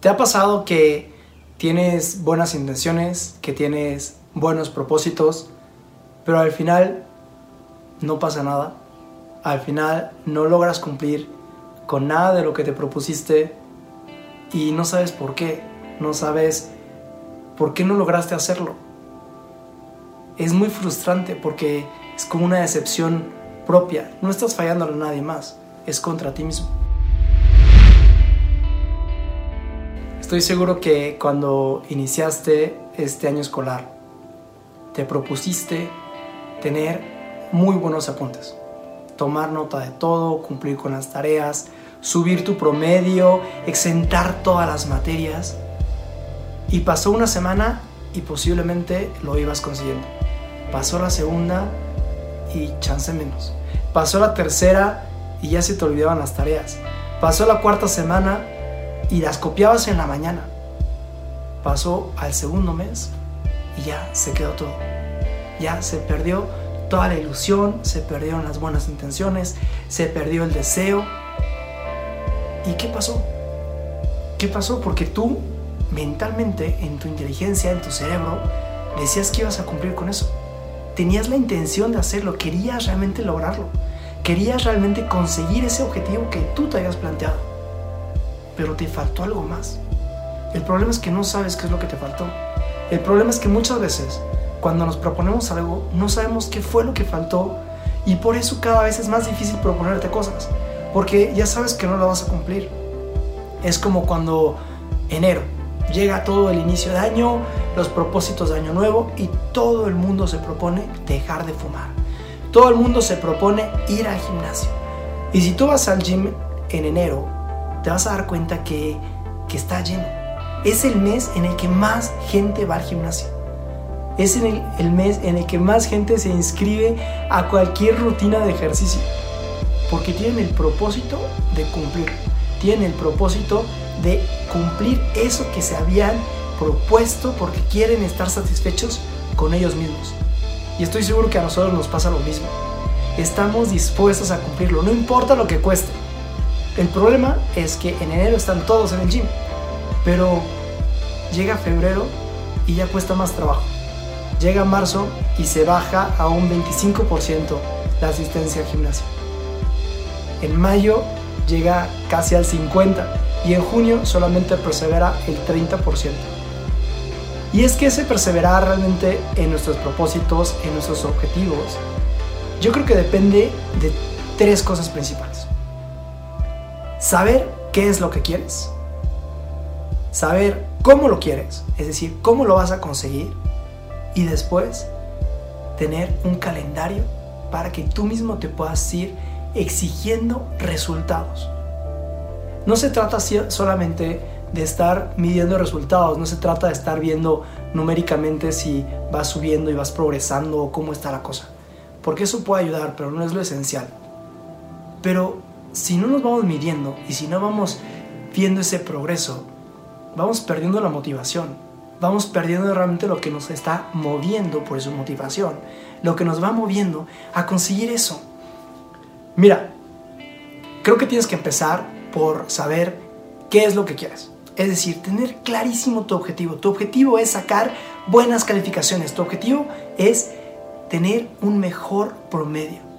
¿Te ha pasado que tienes buenas intenciones, que tienes buenos propósitos, pero al final no pasa nada? Al final no logras cumplir con nada de lo que te propusiste y no sabes por qué, no sabes por qué no lograste hacerlo. Es muy frustrante porque es como una decepción propia, no estás fallando a nadie más, es contra ti mismo. Estoy seguro que cuando iniciaste este año escolar, te propusiste tener muy buenos apuntes, tomar nota de todo, cumplir con las tareas, subir tu promedio, exentar todas las materias. Y pasó una semana y posiblemente lo ibas consiguiendo. Pasó la segunda y chance menos. Pasó la tercera y ya se te olvidaban las tareas. Pasó la cuarta semana y las copiabas en la mañana. Pasó al segundo mes y ya se quedó todo. Ya se perdió toda la ilusión, se perdieron las buenas intenciones, se perdió el deseo. ¿Y qué pasó? ¿Qué pasó? Porque tú mentalmente, en tu inteligencia, en tu cerebro, decías que ibas a cumplir con eso. Tenías la intención de hacerlo, querías realmente lograrlo, querías realmente conseguir ese objetivo que tú te habías planteado pero te faltó algo más. El problema es que no sabes qué es lo que te faltó. El problema es que muchas veces cuando nos proponemos algo no sabemos qué fue lo que faltó y por eso cada vez es más difícil proponerte cosas, porque ya sabes que no lo vas a cumplir. Es como cuando enero llega todo el inicio de año, los propósitos de año nuevo y todo el mundo se propone dejar de fumar. Todo el mundo se propone ir al gimnasio. Y si tú vas al gym en enero te vas a dar cuenta que, está lleno. Es el mes en el que más gente va al gimnasio. Es el, el mes en el que más gente se inscribe a cualquier rutina de ejercicio. Porque tienen el propósito de cumplir. Tienen el propósito de cumplir eso que se habían propuesto porque quieren estar satisfechos con ellos mismos. Y estoy seguro que a nosotros nos pasa lo mismo. Estamos dispuestos a cumplirlo, no importa lo que cueste. El problema es que en enero están todos en el gym, pero llega febrero y ya cuesta más trabajo. Llega marzo y se baja a un 25% la asistencia al gimnasio. En mayo llega casi al 50% y en junio solamente persevera el 30%. Y es que ese perseverar realmente en nuestros propósitos, en nuestros objetivos, yo creo que depende de tres cosas principales saber qué es lo que quieres, saber cómo lo quieres, es decir, cómo lo vas a conseguir y después tener un calendario para que tú mismo te puedas ir exigiendo resultados. No se trata solamente de estar midiendo resultados, no se trata de estar viendo numéricamente si vas subiendo y vas progresando o cómo está la cosa, porque eso puede ayudar, pero no es lo esencial. Pero si no nos vamos midiendo y si no vamos viendo ese progreso, vamos perdiendo la motivación. Vamos perdiendo realmente lo que nos está moviendo por su motivación. Lo que nos va moviendo a conseguir eso. Mira, creo que tienes que empezar por saber qué es lo que quieres. Es decir, tener clarísimo tu objetivo. Tu objetivo es sacar buenas calificaciones. Tu objetivo es tener un mejor promedio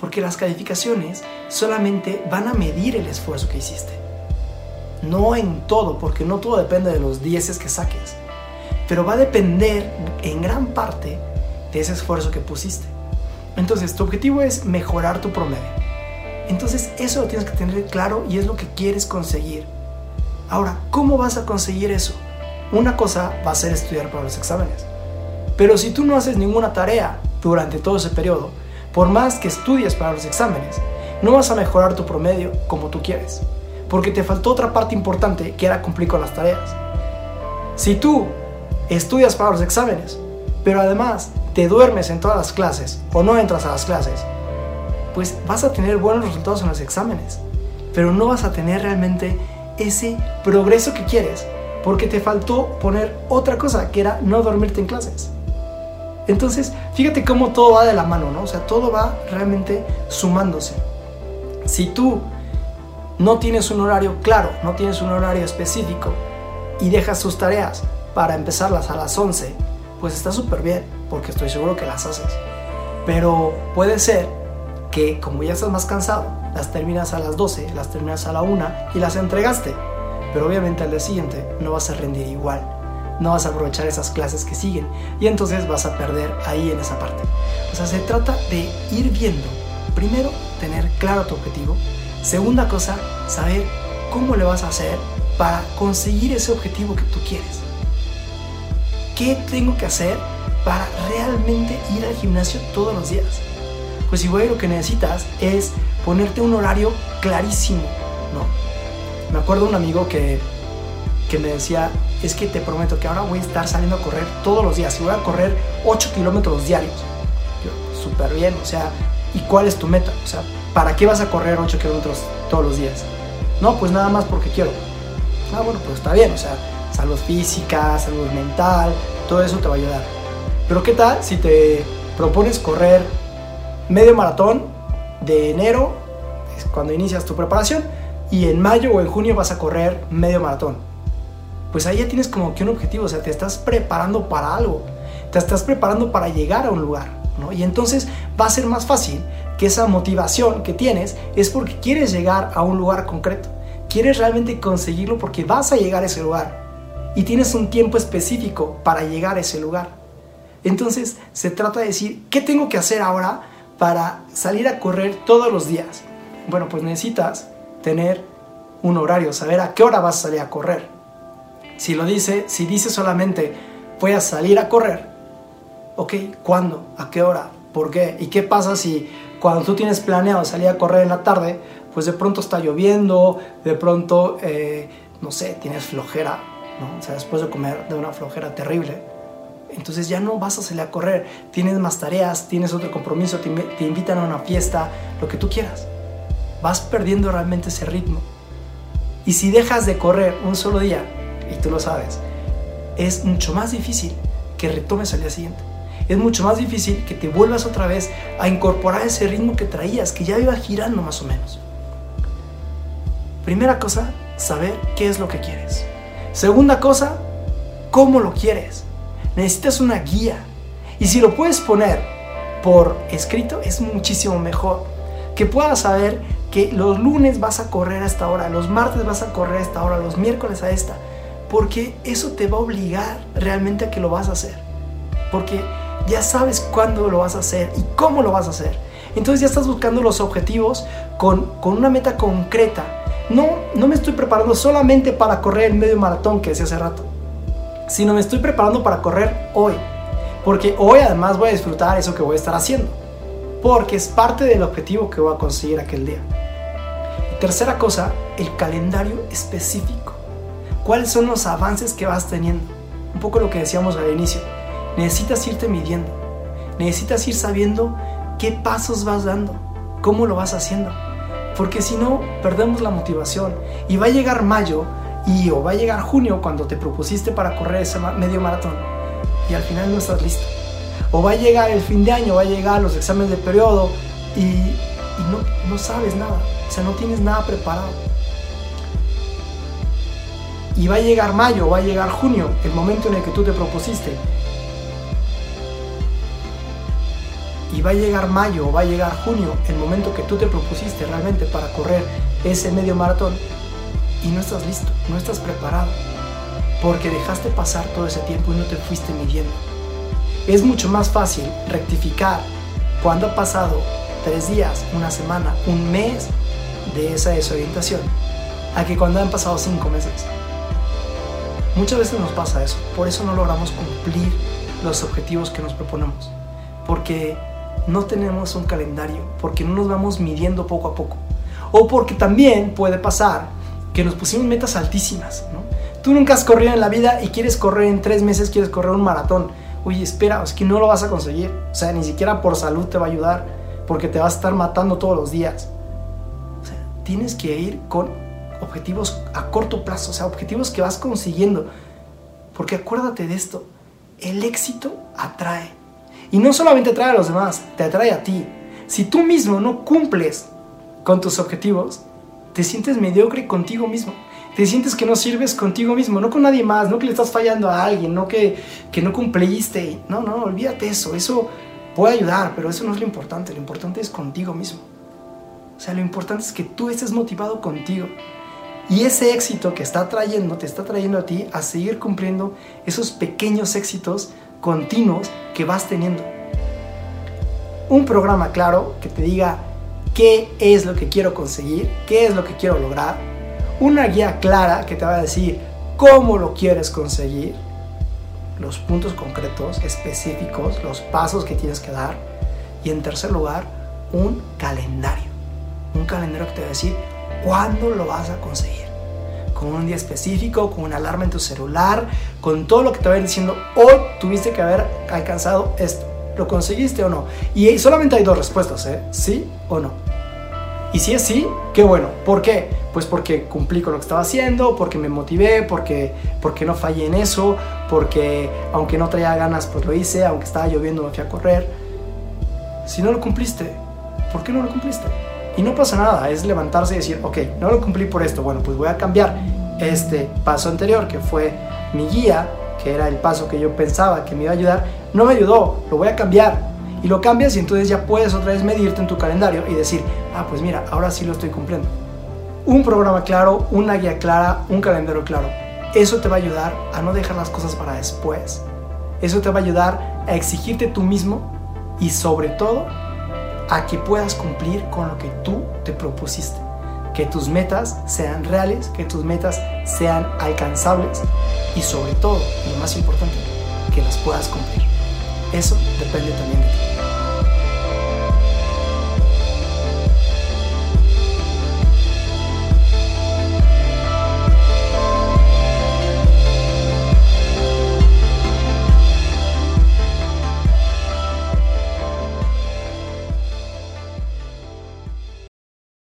porque las calificaciones solamente van a medir el esfuerzo que hiciste. No en todo, porque no todo depende de los dieces que saques, pero va a depender en gran parte de ese esfuerzo que pusiste. Entonces, tu objetivo es mejorar tu promedio. Entonces, eso lo tienes que tener claro y es lo que quieres conseguir. Ahora, ¿cómo vas a conseguir eso? Una cosa va a ser estudiar para los exámenes. Pero si tú no haces ninguna tarea durante todo ese periodo, por más que estudies para los exámenes, no vas a mejorar tu promedio como tú quieres, porque te faltó otra parte importante que era cumplir con las tareas. Si tú estudias para los exámenes, pero además te duermes en todas las clases o no entras a las clases, pues vas a tener buenos resultados en los exámenes, pero no vas a tener realmente ese progreso que quieres, porque te faltó poner otra cosa, que era no dormirte en clases. Entonces, fíjate cómo todo va de la mano, ¿no? O sea, todo va realmente sumándose. Si tú no tienes un horario claro, no tienes un horario específico, y dejas tus tareas para empezarlas a las 11, pues está súper bien, porque estoy seguro que las haces. Pero puede ser que como ya estás más cansado, las terminas a las 12, las terminas a la 1 y las entregaste. Pero obviamente al día siguiente no vas a rendir igual. No vas a aprovechar esas clases que siguen y entonces vas a perder ahí en esa parte. O sea, se trata de ir viendo. Primero, tener claro tu objetivo. Segunda cosa, saber cómo le vas a hacer para conseguir ese objetivo que tú quieres. ¿Qué tengo que hacer para realmente ir al gimnasio todos los días? Pues igual lo que necesitas es ponerte un horario clarísimo, ¿no? Me acuerdo un amigo que, que me decía, es que te prometo que ahora voy a estar saliendo a correr todos los días y voy a correr 8 kilómetros diarios. Yo, súper bien, o sea, ¿y cuál es tu meta? O sea, ¿para qué vas a correr 8 kilómetros todos los días? No, pues nada más porque quiero. Ah, bueno, pues está bien, o sea, salud física, salud mental, todo eso te va a ayudar. Pero ¿qué tal si te propones correr medio maratón de enero, es cuando inicias tu preparación, y en mayo o en junio vas a correr medio maratón? Pues ahí ya tienes como que un objetivo, o sea, te estás preparando para algo, te estás preparando para llegar a un lugar, ¿no? Y entonces va a ser más fácil que esa motivación que tienes es porque quieres llegar a un lugar concreto, quieres realmente conseguirlo porque vas a llegar a ese lugar y tienes un tiempo específico para llegar a ese lugar. Entonces se trata de decir, ¿qué tengo que hacer ahora para salir a correr todos los días? Bueno, pues necesitas tener un horario, saber a qué hora vas a salir a correr. Si lo dice, si dice solamente voy a salir a correr, ok, ¿cuándo? ¿A qué hora? ¿Por qué? ¿Y qué pasa si cuando tú tienes planeado salir a correr en la tarde, pues de pronto está lloviendo, de pronto, eh, no sé, tienes flojera, ¿no? O sea, después de comer de una flojera terrible, entonces ya no vas a salir a correr, tienes más tareas, tienes otro compromiso, te, te invitan a una fiesta, lo que tú quieras. Vas perdiendo realmente ese ritmo. Y si dejas de correr un solo día, y tú lo sabes, es mucho más difícil que retomes al día siguiente. Es mucho más difícil que te vuelvas otra vez a incorporar ese ritmo que traías, que ya iba girando más o menos. Primera cosa, saber qué es lo que quieres. Segunda cosa, cómo lo quieres necesitas una guía. Y si lo puedes poner por escrito, es muchísimo mejor. Que puedas saber que los lunes vas a correr a esta hora, los martes vas a correr a esta hora, los miércoles a esta. Porque eso te va a obligar realmente a que lo vas a hacer. Porque ya sabes cuándo lo vas a hacer y cómo lo vas a hacer. Entonces ya estás buscando los objetivos con, con una meta concreta. No, no me estoy preparando solamente para correr el medio maratón que decía hace rato sino me estoy preparando para correr hoy. Porque hoy además voy a disfrutar eso que voy a estar haciendo. Porque es parte del objetivo que voy a conseguir aquel día. Tercera cosa, el calendario específico. ¿Cuáles son los avances que vas teniendo? Un poco lo que decíamos al inicio. Necesitas irte midiendo. Necesitas ir sabiendo qué pasos vas dando. Cómo lo vas haciendo. Porque si no, perdemos la motivación. Y va a llegar mayo y o va a llegar junio cuando te propusiste para correr ese medio maratón y al final no estás listo. O va a llegar el fin de año, va a llegar los exámenes de periodo y, no, no sabes nada, o sea, no tienes nada preparado. Y va a llegar mayo, va a llegar junio, el momento en el que tú te propusiste. Y va a llegar mayo, va a llegar junio, el momento que tú te propusiste realmente para correr ese medio maratón y no estás listo, no estás preparado, porque dejaste pasar todo ese tiempo y no te fuiste midiendo. Es mucho más fácil rectificar cuando ha pasado tres días, una semana, un mes de esa desorientación, a que cuando han pasado cinco meses. Muchas veces nos pasa eso, por eso no logramos cumplir los objetivos que nos proponemos, porque no tenemos un calendario, porque no nos vamos midiendo poco a poco, o porque también puede pasar que nos pusimos metas altísimas, ¿no? Tú nunca has corrido en la vida y quieres correr en tres meses, quieres correr un maratón. Oye, espera, es que no lo vas a conseguir. O sea, ni siquiera por salud te va a ayudar, porque te vas a estar matando todos los días. O sea, tienes que ir con objetivos a corto plazo, o sea, objetivos que vas consiguiendo. Porque acuérdate de esto, el éxito atrae. Y no solamente atrae a los demás, te atrae a ti. Si tú mismo no cumples con tus objetivos, te sientes mediocre contigo mismo. te sientes que no sirves contigo mismo, no con nadie más, no que le estás fallando a alguien, no que, que no cumpliste. No, no, olvídate eso. Eso puede ayudar, pero eso no es lo importante. Lo importante es contigo mismo. O sea, lo importante es que tú estés motivado contigo. Y ese éxito que está trayendo, te está trayendo a ti a seguir cumpliendo esos pequeños éxitos continuos que vas teniendo. Un programa claro que te diga qué es lo que quiero conseguir, qué es lo que quiero lograr. Una guía clara que te va a decir cómo lo quieres conseguir, los puntos concretos, específicos, los pasos que tienes que dar. Y en tercer lugar, un calendario un calendario que te va a decir cuándo lo vas a conseguir. Con un día específico, con una alarma en tu celular, con todo lo que te va a ir diciendo, hoy tuviste que haber alcanzado esto. ¿Lo conseguiste o no? Y solamente hay dos respuestas, ¿eh? ¿Sí o no? Y si es sí, qué bueno. ¿Por qué? Pues porque cumplí con lo que estaba haciendo, porque me motivé, porque, porque no fallé en eso, porque aunque no traía ganas, pues lo hice, aunque estaba lloviendo, me fui a correr. Si no lo cumpliste, ¿por qué no lo cumpliste? Y no pasa nada, es levantarse y decir, ok, no lo cumplí por esto, bueno, pues voy a cambiar este paso anterior, que fue mi guía, que era el paso que yo pensaba que me iba a ayudar, no me ayudó, lo voy a cambiar. Y lo cambias y entonces ya puedes otra vez medirte en tu calendario y decir, ah, pues mira, ahora sí lo estoy cumpliendo. Un programa claro, una guía clara, un calendario claro. Eso te va a ayudar a no dejar las cosas para después. Eso te va a ayudar a exigirte tú mismo y sobre todo a que puedas cumplir con lo que tú te propusiste. Que tus metas sean reales, que tus metas sean alcanzables y sobre todo, lo más importante, que las puedas cumplir. Eso depende también de ti.